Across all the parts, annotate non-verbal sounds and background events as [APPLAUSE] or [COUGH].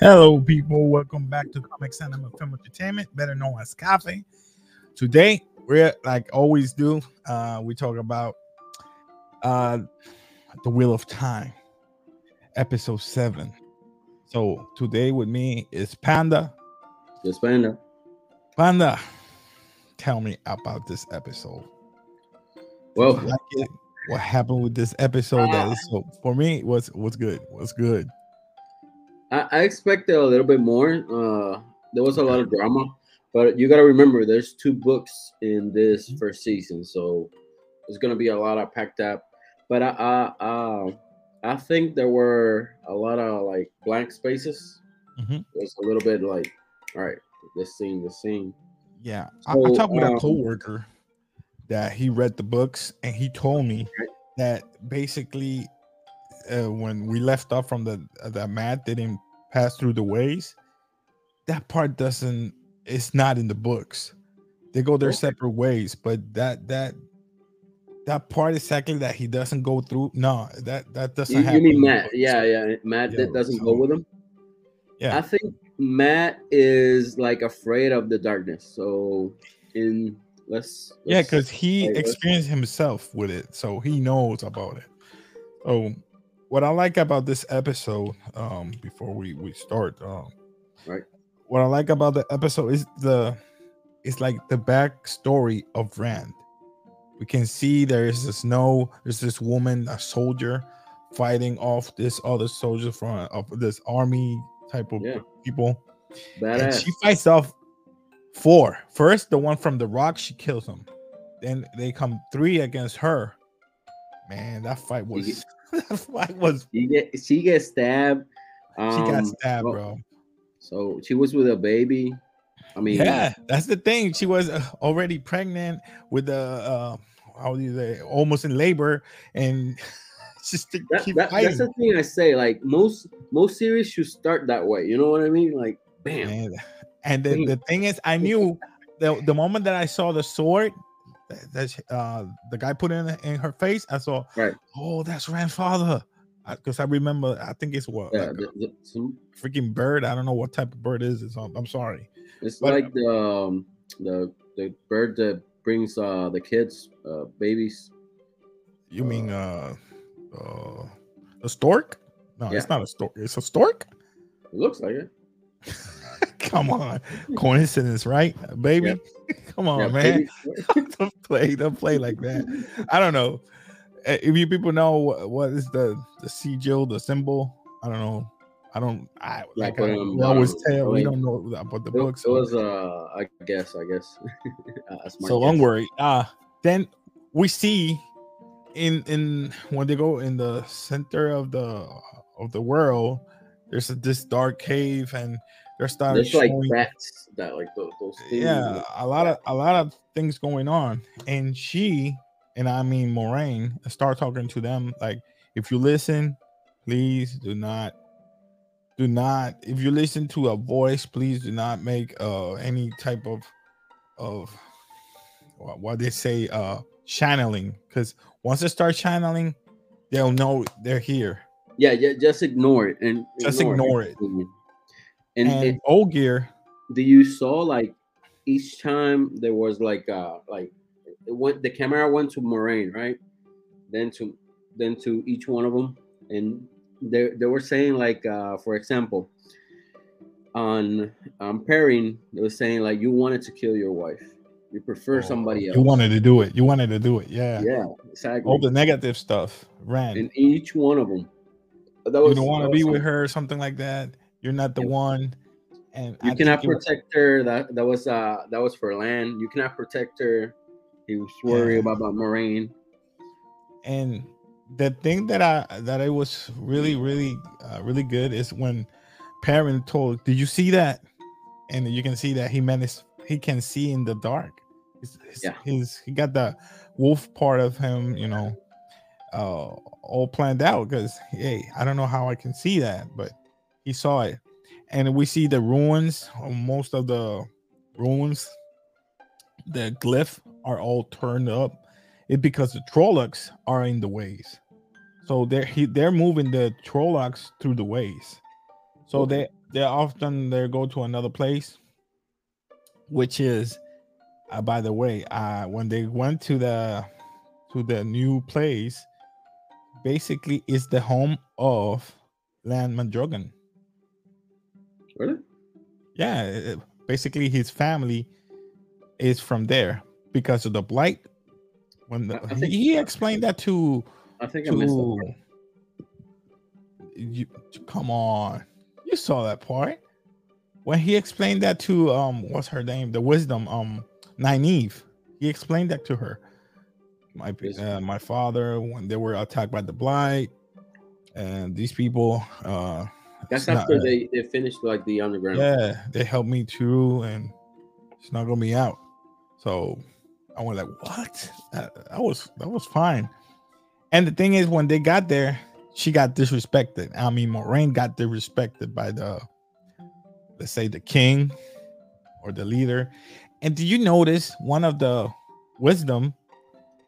Hello, people. Welcome back to Comics Anime Film Entertainment, better known as Cafe. Today, we're like always do. Uh, we talk about uh, the Wheel of Time, episode seven. So today with me is Panda. Yes, Panda. Panda, tell me about this episode. Well, like what happened with this episode? That is so for me was was good. Was good. I, I expected a little bit more. Uh, there was a lot of drama, but you got to remember there's two books in this Mhm. first season, so there's gonna be a lot of packed up. But I, I, uh, I think there were a lot of like blank spaces. Mhm. There's a little bit like, all right, this scene, this scene. Yeah, I, I So, talked with a um, coworker that he read the books, and he told me that basically, uh, when we left off from the the mat didn't pass through the ways, that part doesn't. It's not in the books. They go their Okay. separate ways, but that that that part exactly that he doesn't go through. No, that that doesn't. You, you happen in mean Matt? Yeah, yeah. Matt Yeah, that doesn't so- go with him. yeah. I think Matt is like afraid of the darkness. So in let's, Yeah, let's- because he like, experienced himself with it, so he knows about it. So, what I like about this episode, um, before we we start, um, Right. What I like about the episode is the, it's like the backstory of Rand. We can see there is this snow. There's this woman, a soldier, fighting off this other soldier from of this army type of Yeah. people and badass. she fights off four. First, the one from the rock, she kills him. Then they come three against her. Man, that fight was [LAUGHS] that was She get she gets stabbed. she Um, got stabbed, well, bro. So she was with a baby. I mean, Yeah, that's the thing. She was uh, already pregnant with the uh how do you say almost in labor and [LAUGHS] just to that, keep that- fighting. that's the thing I say. Like most most series should start that way. You know what I mean? Like, bam. Man, And the, the thing is, I knew the, the moment that I saw the sword that, that uh, the guy put in in her face, I saw, Right. oh, that's grandfather. Because I remember, I think it's what Yeah, like the- the- some- freaking bird. I don't know what type of bird it is. It's, I'm sorry. it's But- like the um, the the bird that brings uh the kids uh babies. You mean uh, uh, a stork? No, Yeah. it's not a stork. It's a stork. It looks like it. [LAUGHS] Come on, coincidence, right, baby? [LAUGHS] Come on, Yeah, man. [LAUGHS] don't play, don't play like that. I don't know. Uh, If you people know what, what is the the sigil, the symbol, I don't know. I don't. I like. Like, I um, we always um, tell we don't know about the It, books. it was uh I guess I guess. [LAUGHS] so don't guess. worry. Uh then we see in in when they go in the center of the of the world, there's a, this dark cave, and they're starting There's like showing. bats that like those, those things. yeah a lot of a lot of things going on and she and i mean Moiraine start talking to them like if you listen please do not do not if you listen to a voice please do not make uh any type of of wha- what they say uh channeling because once they start channeling they'll know they're here Yeah, yeah, just ignore it and Just ignore it. And, and, it, old gear do you saw like each time there was like uh like it went the camera went to Moiraine, right? Then to then to each one of them, and they they were saying like uh for example, on um Perrin they were saying like you wanted to kill your wife, you prefer somebody else. Oh, you wanted to do it you wanted to do it yeah, yeah, exactly. all the negative stuff ran in each one of them. That you don't want to be was with her or something like that you're not the Yep. one and You I cannot think it was- protect her. That that was uh that was for Lan. You cannot protect her. He was worried Yeah. about, about Moiraine. and the thing that i that i was really really uh, really good is when Perrin told did you see that and you can see that he managed he can see in the dark his, his, Yeah. his he got the wolf part of him you know uh all planned out because hey i don't know how i can see that but he saw it and we see the ruins most of the ruins the glyph are all turned up it because the Trollocs are in the ways. So they're he, they're moving the Trollocs through the ways. So they they often they go to another place, which is, uh, by the way, uh, when they went to the to the new place, basically is the home of Lan Mandragoran. Really? Yeah, it- basically his family is from there because of the blight. When the, I- I think- he explained that to I think I missed that. to you come on you saw that part when he explained that to um what's her name the wisdom um Nynaeve he explained that to her my uh, my father when they were attacked by the blight and these people uh That's it's not- after they, they finished like the underground. yeah they helped me through and snuggled me out. So i went like what? That, that was that was fine. And the thing is when they got there she got disrespected. I mean Moiraine got disrespected by the let's say the king or the leader. And do you notice one of the wisdom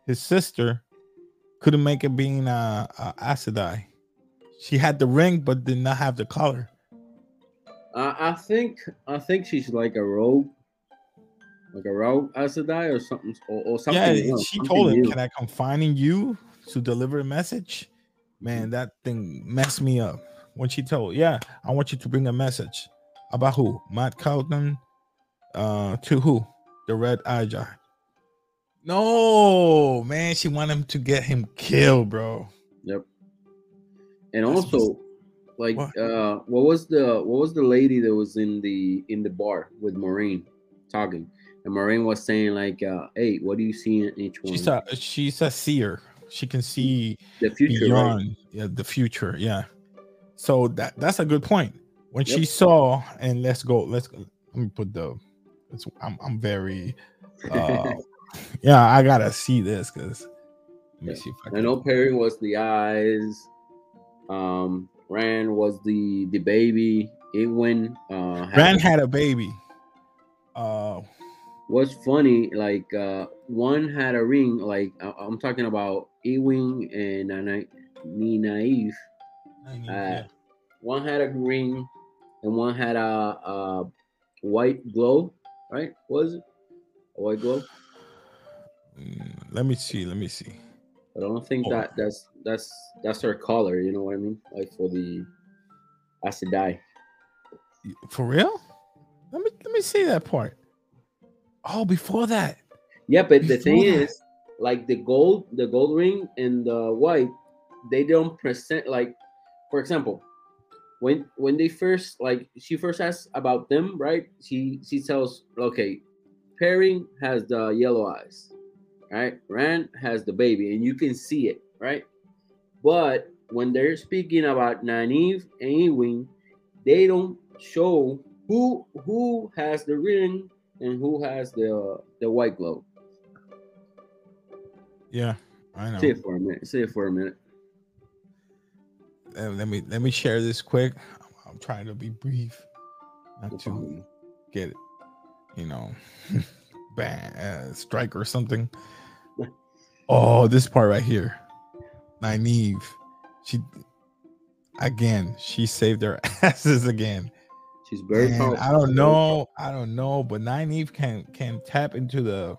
his sister couldn't make it being a, Aes Sedai. She had the ring but did not have the collar. Uh, I think I think she's like a rogue, like a rogue Aes Sedai or something, or, or something. yeah, she something told him, new. "Can I confine in you to deliver a message?" Man, that thing messed me up when she told, "Yeah, I want you to bring a message about who? Matt Cauthon, uh, to who? The Red Eye No, man, she wanted him to get him killed, bro. Yep. And That's also, like, What? uh, what was the what was the lady that was in the in the bar with Moiraine talking, and Moiraine was saying like, uh, "Hey, what do you see in each one? She's a she's a seer. She can see the future, right? yeah, the future. Yeah. So that that's a good point. When she saw, and let's go, let's go. Let me put the. It's, I'm I'm very. Uh, [LAUGHS] yeah, I gotta see this because. Let me Yeah. see if I can. I know Perrin was the eyes. Um, Rand was the the baby. Egwene uh, had- Rand had a baby. Uh, What's funny, like uh, one had a ring. Like I- I'm talking about Egwene and Nana- Naive. yeah. One had a ring, and one had a, a white glow. Right? What Was it a white glow? Mm, let me see. Let me see. I don't think Oh. that that's that's that's her color. You know what I mean? Like for the Aes Sedai. For real? Let me let me see that part. Oh, before that. Yeah, but the thing Before that. is, like the gold, the gold ring and the white, they don't present like, for example, when when they first like she first asks about them, right? She she tells, okay, Perrin has the yellow eyes, right? Rand has the baby, and you can see it, right? But when they're speaking about Nynaeve and Egwene, they don't show who who has the ring and who has the the white glow. Yeah, I know. Say it for a minute. Say it for a minute. Uh, let me let me share this quick. I'm trying to be brief, not to get it, you know, [LAUGHS] ban uh, strike or something. Oh, this part right here, Nynaeve, she again, she saved their [LAUGHS] asses again. She's very powerful. I don't know, I don't know, but Nynaeve can can tap into the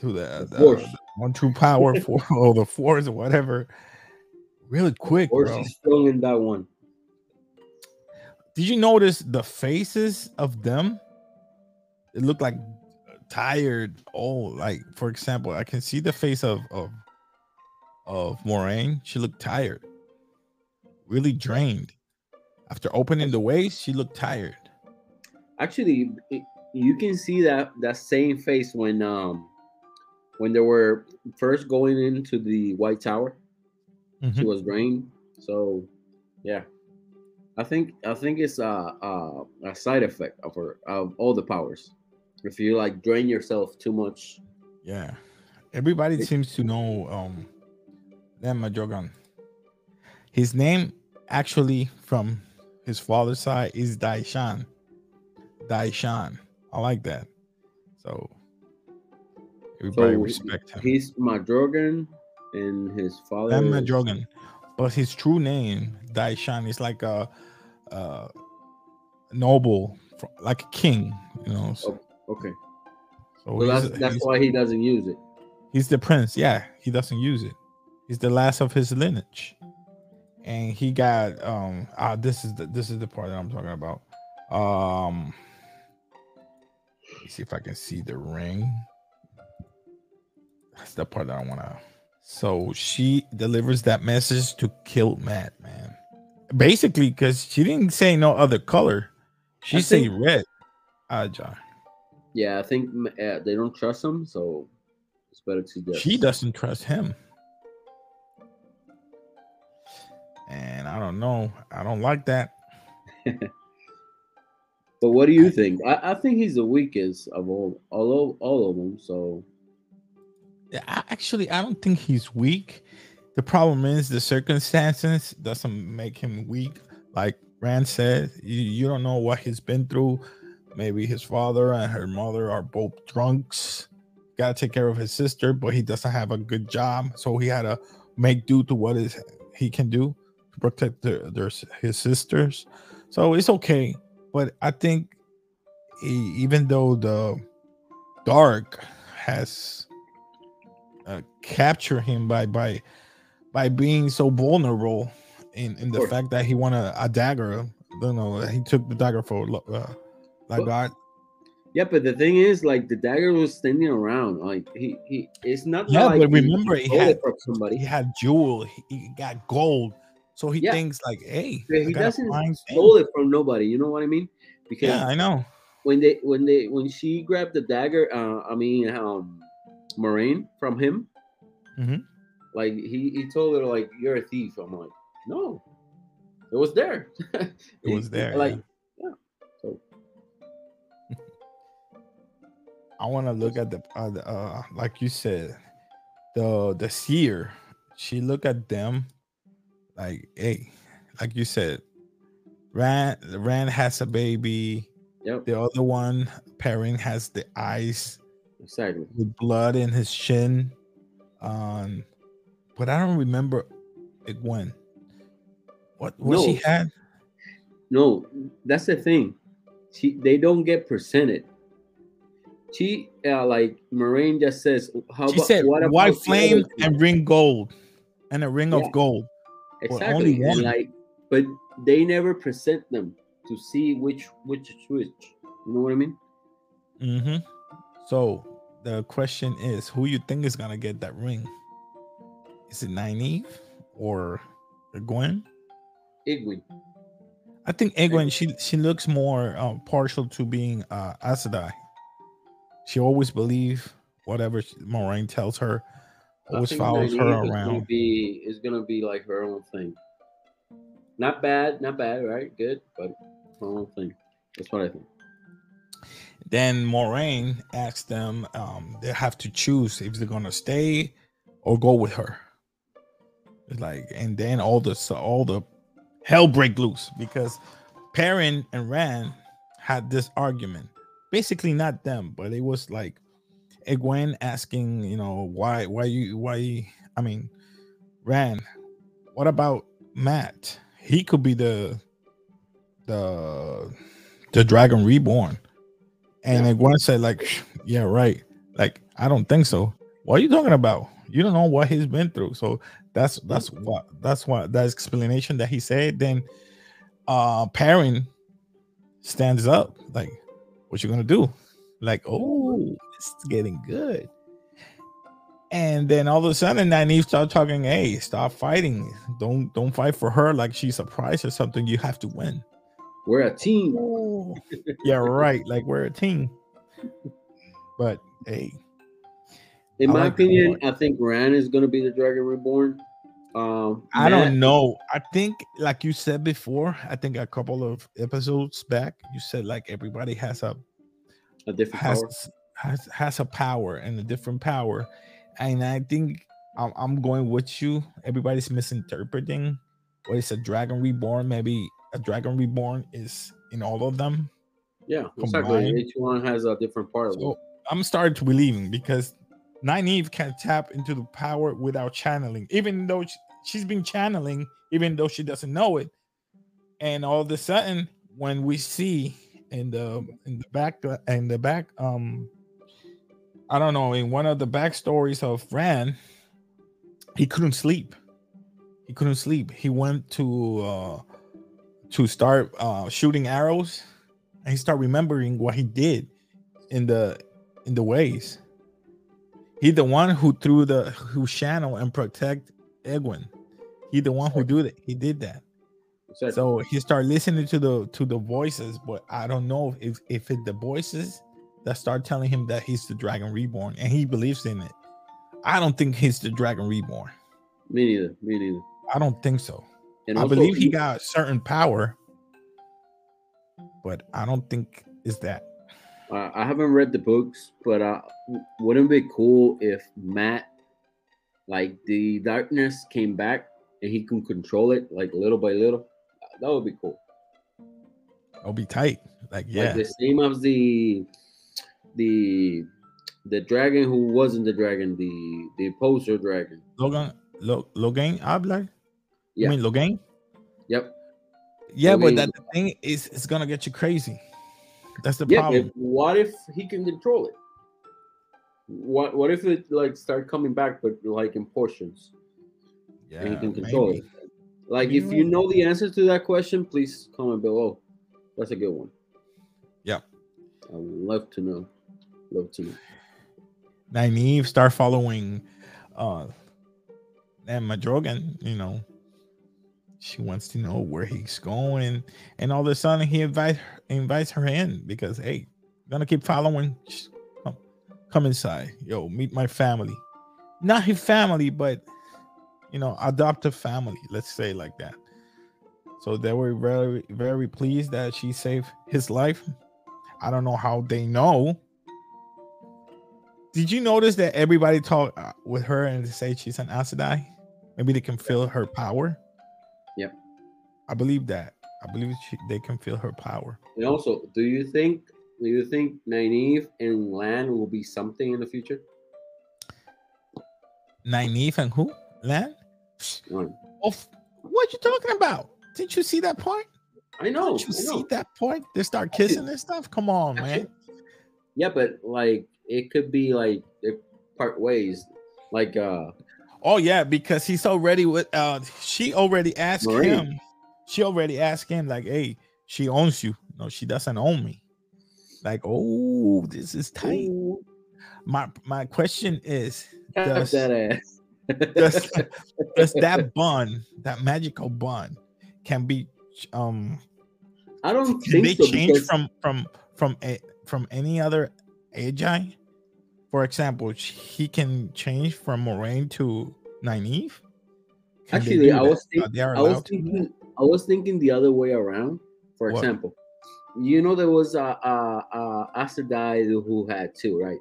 to the, The the, the one true power for or the force or whatever, really quick, Or she's strong in that one. Did you notice the faces of them? It looked like tired, old. Like, for example, I can see the face of of of Moiraine. She looked tired, really drained. After opening the waist, she looked tired. Actually, it, you can see that that same face when um when they were first going into the White Tower. She Mhm. was drained. So, yeah, I think I think it's a a, a side effect of her of all the powers. If you like drain yourself too much, Yeah, everybody It- seems to know um Lan Mandragoran. His name actually from his father's side is Daishan. Daishan. I like that. So everybody So, respect him. he's Mandragoran and his father. Is- Mandragoran. But his true name, Daishan, is like a uh noble, like a king. You know. So, oh, okay. So well, that's that's why he doesn't use it. He's the prince. Yeah, he doesn't use it. He's the last of his lineage, and he got um. Uh, this is the this is the part that I'm talking about. Um. Let me see if I can see the ring. That's the part that I want to. So she delivers that message to kill Matt, man. Basically, because she didn't say no other color. She said red. Ah, uh, John. Yeah, I think uh, they don't trust him, so it's better to just. She doesn't trust him. And I don't know. I don't like that. [LAUGHS] but what do you think? I, I, think he's the weakest of all, all, of, all of them. So i actually, I don't think he's weak. The problem is the circumstances doesn't make him weak. Like Rand said, you, you don't know what he's been through. Maybe his father and her mother are both drunks. Got to take care of his sister, but he doesn't have a good job, so he had to make do to what is he can do to protect their, their his sisters. So it's okay, but I think he, even though the dark has uh, capture him by by by being so vulnerable in in the fact that he wanted a dagger. You know, he took the dagger for uh, like God. Yeah, but the thing is, like the dagger was standing around. Like he he, it's not. Yeah, like but remember, he, he had somebody. He had jewel. He, he got gold. So he yeah. thinks like, hey, he doesn't stole it from nobody. You know what I mean? Because yeah, I know. When they when they when she grabbed the dagger, uh, I mean, um, Moiraine from him. Mm-hmm. Like he he told her like you're a thief. I'm like no, it was there. [LAUGHS] it was there. Like I want to look at the, uh, the uh, like you said, the the seer. She look at them like hey, like you said, Rand Rand has a baby. Yep. The other one, Perrin, has the eyes Exactly. With blood in his shin. Um, but I don't remember it when. What what no. she had? No, that's the thing. She they don't get presented. She uh, like Moiraine just says, "How she about, said what white flame and ring gold, and a ring yeah. of gold." Exactly. And like, but they never present them to see which which is which. You know what I mean? Mm-hmm. So the question is, who you think is gonna get that ring? Is it Nynaeve or Egwene? Egwene. I think Egwene. She she looks more um, partial to being uh. She always believe whatever Moiraine tells her. Always follows her around. Gonna, be, is gonna be like her own thing. Not bad, not bad, right? Good, but her own thing. That's what I think. Then Moiraine asks them, um, they have to choose if they're gonna stay or go with her. It's like, and then all the all the hell break loose because Perrin and Rand had this argument. Basically, not them, but it was like Egwene asking, you know, why, why you, why? I mean, Rand, what about Matt? He could be the the the Dragon Reborn. And like one said, like, yeah, right. Like, I don't think so. What are you talking about? You don't know what he's been through. So that's that's what that's what that explanation that he said. Then uh Perrin stands up, like, what you gonna do? Like, oh, it's getting good. And then all of a sudden, Nynaeve start talking, hey, stop fighting. Don't don't fight for her like she's a prize or something. You have to win. We're a team. [LAUGHS] yeah, right. Like we're a team. But hey. In I my like opinion, I think Rand is gonna be the Dragon Reborn. Um, I don't know. I think, like you said before, I think a couple of episodes back, you said like everybody has a a different has, power. Has has a power and a different power, and I think I'm, I'm going with you. Everybody's misinterpreting what is a Dragon Reborn. Maybe a Dragon Reborn is in all of them. Yeah, exactly. Each one has a different part so of it. I'm starting to believing because Nynaeve can tap into the power without channeling, even though she's been channeling, even though she doesn't know it. and all of a sudden, when we see in the in the back in the back, um, I don't know, in one of the backstories of Rand, he couldn't sleep. He couldn't sleep. He went to uh to start uh shooting arrows, and he started remembering what he did in the in the ways. He the one who threw the who channel and protect Egwene. He the one who do that. He did that. So, So he started listening to the to the voices, but I don't know if if it's the voices that start telling him that he's the Dragon Reborn, and he believes in it. I don't think he's the Dragon Reborn. me neither. Me neither. I don't think so. And I also, believe he got certain power, but I don't think is that. Uh, I haven't read the books, but uh, wouldn't it be cool if Matt, like the darkness, came back and he can control it, like little by little? That would be cool. It'll be tight. Like yeah, Like the same as the the the dragon who wasn't the dragon, the the poster dragon. Logan, Lo, Logain Ablar. Yeah. I mean Logan. Yep. Yeah, but that thing is, it's gonna get you crazy. That's the Yeah. problem. What if he can control it? What what if it like start coming back, but like in portions? yeah, and he can control maybe. it. Like, Maybe if you know the answer to that question, please comment below. That's a good one. Yeah. I would love to know. Love to know. Nynaeve start following uh and Mandragoran, you know. She wants to know where he's going, and all of a sudden he invite invites her in because hey, gonna keep following. Come, come inside, yo, meet my family. Not his family, but you know, adoptive family. Let's say like that. So they were very, very pleased that she saved his life. I don't know how they know, did you notice that everybody talk uh, with her and they say she's an Aes Sedai? Maybe they can feel her power. Yep. I believe that. I believe she, they can feel her power. And also, do you think do you think Nynaeve and Lan will be something in the future? Nynaeve and who? Lan? One. Oh, what you talking about? Didn't you see that part? I know. Didn't you I know. see that part? They start kissing and stuff. Come on, man. Yeah, but like it could be like they part ways. Like uh Oh yeah, because he's already with. Uh, she already asked Marie. him. She already asked him like, "Hey, she owns you. No, she doesn't own me." Like, oh, this is tight. ooh, My my question is, does, that ass. does [LAUGHS] does that bond, that magical bond, can be um I don't can think they so change because from from from a from any other agi? For example, he can change from Moiraine to Nynaeve. Can Actually, I was think- I was allowed to do that? thinking I was thinking the other way around. For What? example, you know there was a a, a Aes Sedai who had two, right?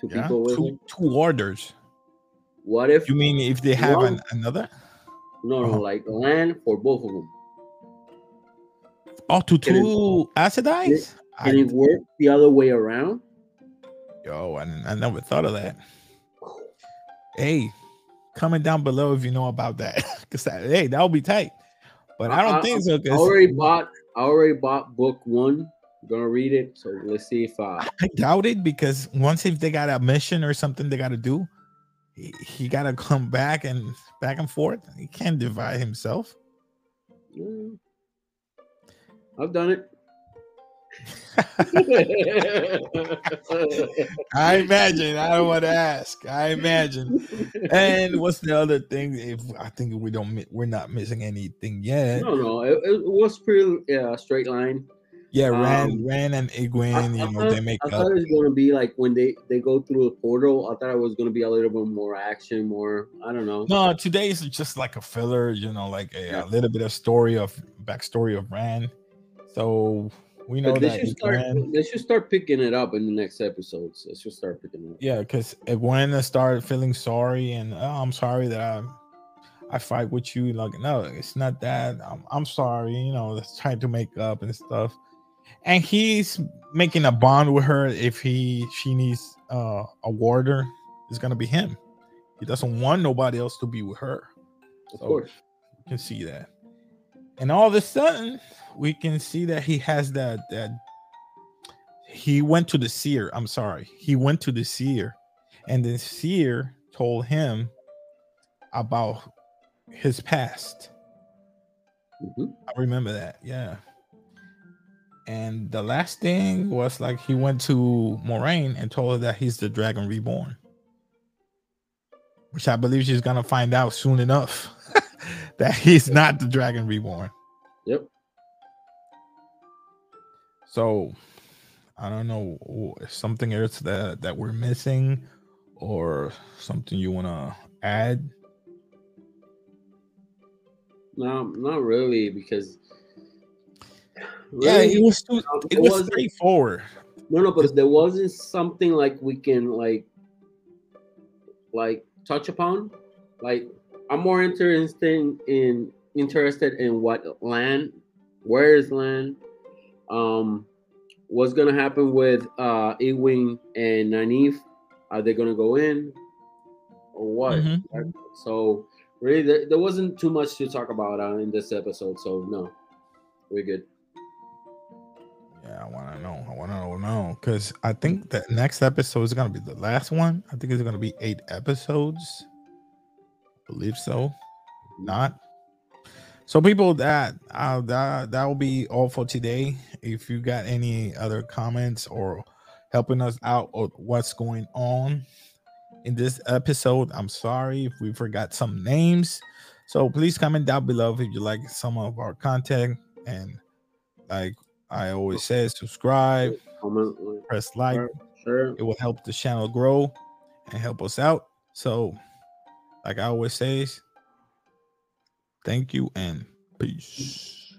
Two Yeah, people with two, him. two orders. What if You mean if they have One- an, another? no no uh-huh. like Lan for both of them? Oh, to two Aes Sedais? I, Can it work the other way around? Yo, I, I never thought of that. [LAUGHS] Hey, comment down below if you know about that. [LAUGHS] Because hey, that would be tight. But I, don't think so. I already bought. I already bought book one. gonna read it. So let's see if uh [LAUGHS] I doubt it because once if they got a mission or something they got to do, he, he got to come back and back and forth. He can't divide himself. yeah. I've done it. [LAUGHS] I imagine. I don't want to ask. I imagine. And what's the other thing? If I think we don't, we're not missing anything yet. no, no, it, it was pretty uh, straight line. Yeah, Rand, Um, Rand and I, Egwene, I you know, thought, they make I up. thought it was gonna be like when they they go through the portal. I thought it was gonna be a little bit more action, more. I don't know. No, today is just like a filler, you know, like a, Yeah. a little bit of story of backstory of Rand. So we know But they that should start. Egwene, They should start picking it up in the next episodes. They should start picking it up. yeah, because Egwene started feeling sorry and oh, I'm sorry that I I fight with you. Like, no, it's not that. I'm, I'm sorry, you know, let's try to make up and stuff. And he's making a bond with her if he she needs uh, a warder, it's gonna be him. He doesn't want nobody else to be with her. Of So- course. You can see that. And all of a sudden, we can see that he has that that he went to the seer. I'm sorry, he went to the seer, and the seer told him about his past. Mhm. I remember that, yeah. And the last thing was like he went to Moiraine and told her that he's the Dragon Reborn, which I believe she's gonna find out soon enough [LAUGHS] that he's not the Dragon Reborn. Yep. So I don't know if something else that that we're missing or something you want to add. No, not really, because Yeah, it was too, um, it it was straightforward. no, no, but there wasn't something like we can like, like touch upon. Like, I'm more interested in interested in what Lan, where is Lan, um, what's gonna happen with uh Egwene and Nynaeve? Are they gonna go in or what? Mhm. So really, there, there wasn't too much to talk about uh, in this episode. So no, we're good. Yeah, I want to know. I want to know know because I think that next episode is gonna be the last one. I think it's gonna be eight episodes. I believe so. Not. So people, that uh, that that will be all for today. If you got any other comments or helping us out or what's going on in this episode, I'm sorry if we forgot some names. So please comment down below if you like some of our content and like I always say, subscribe, Comment, like, press like. Sure. sure. It will help the channel grow and help us out. So, like I always say, thank you and peace.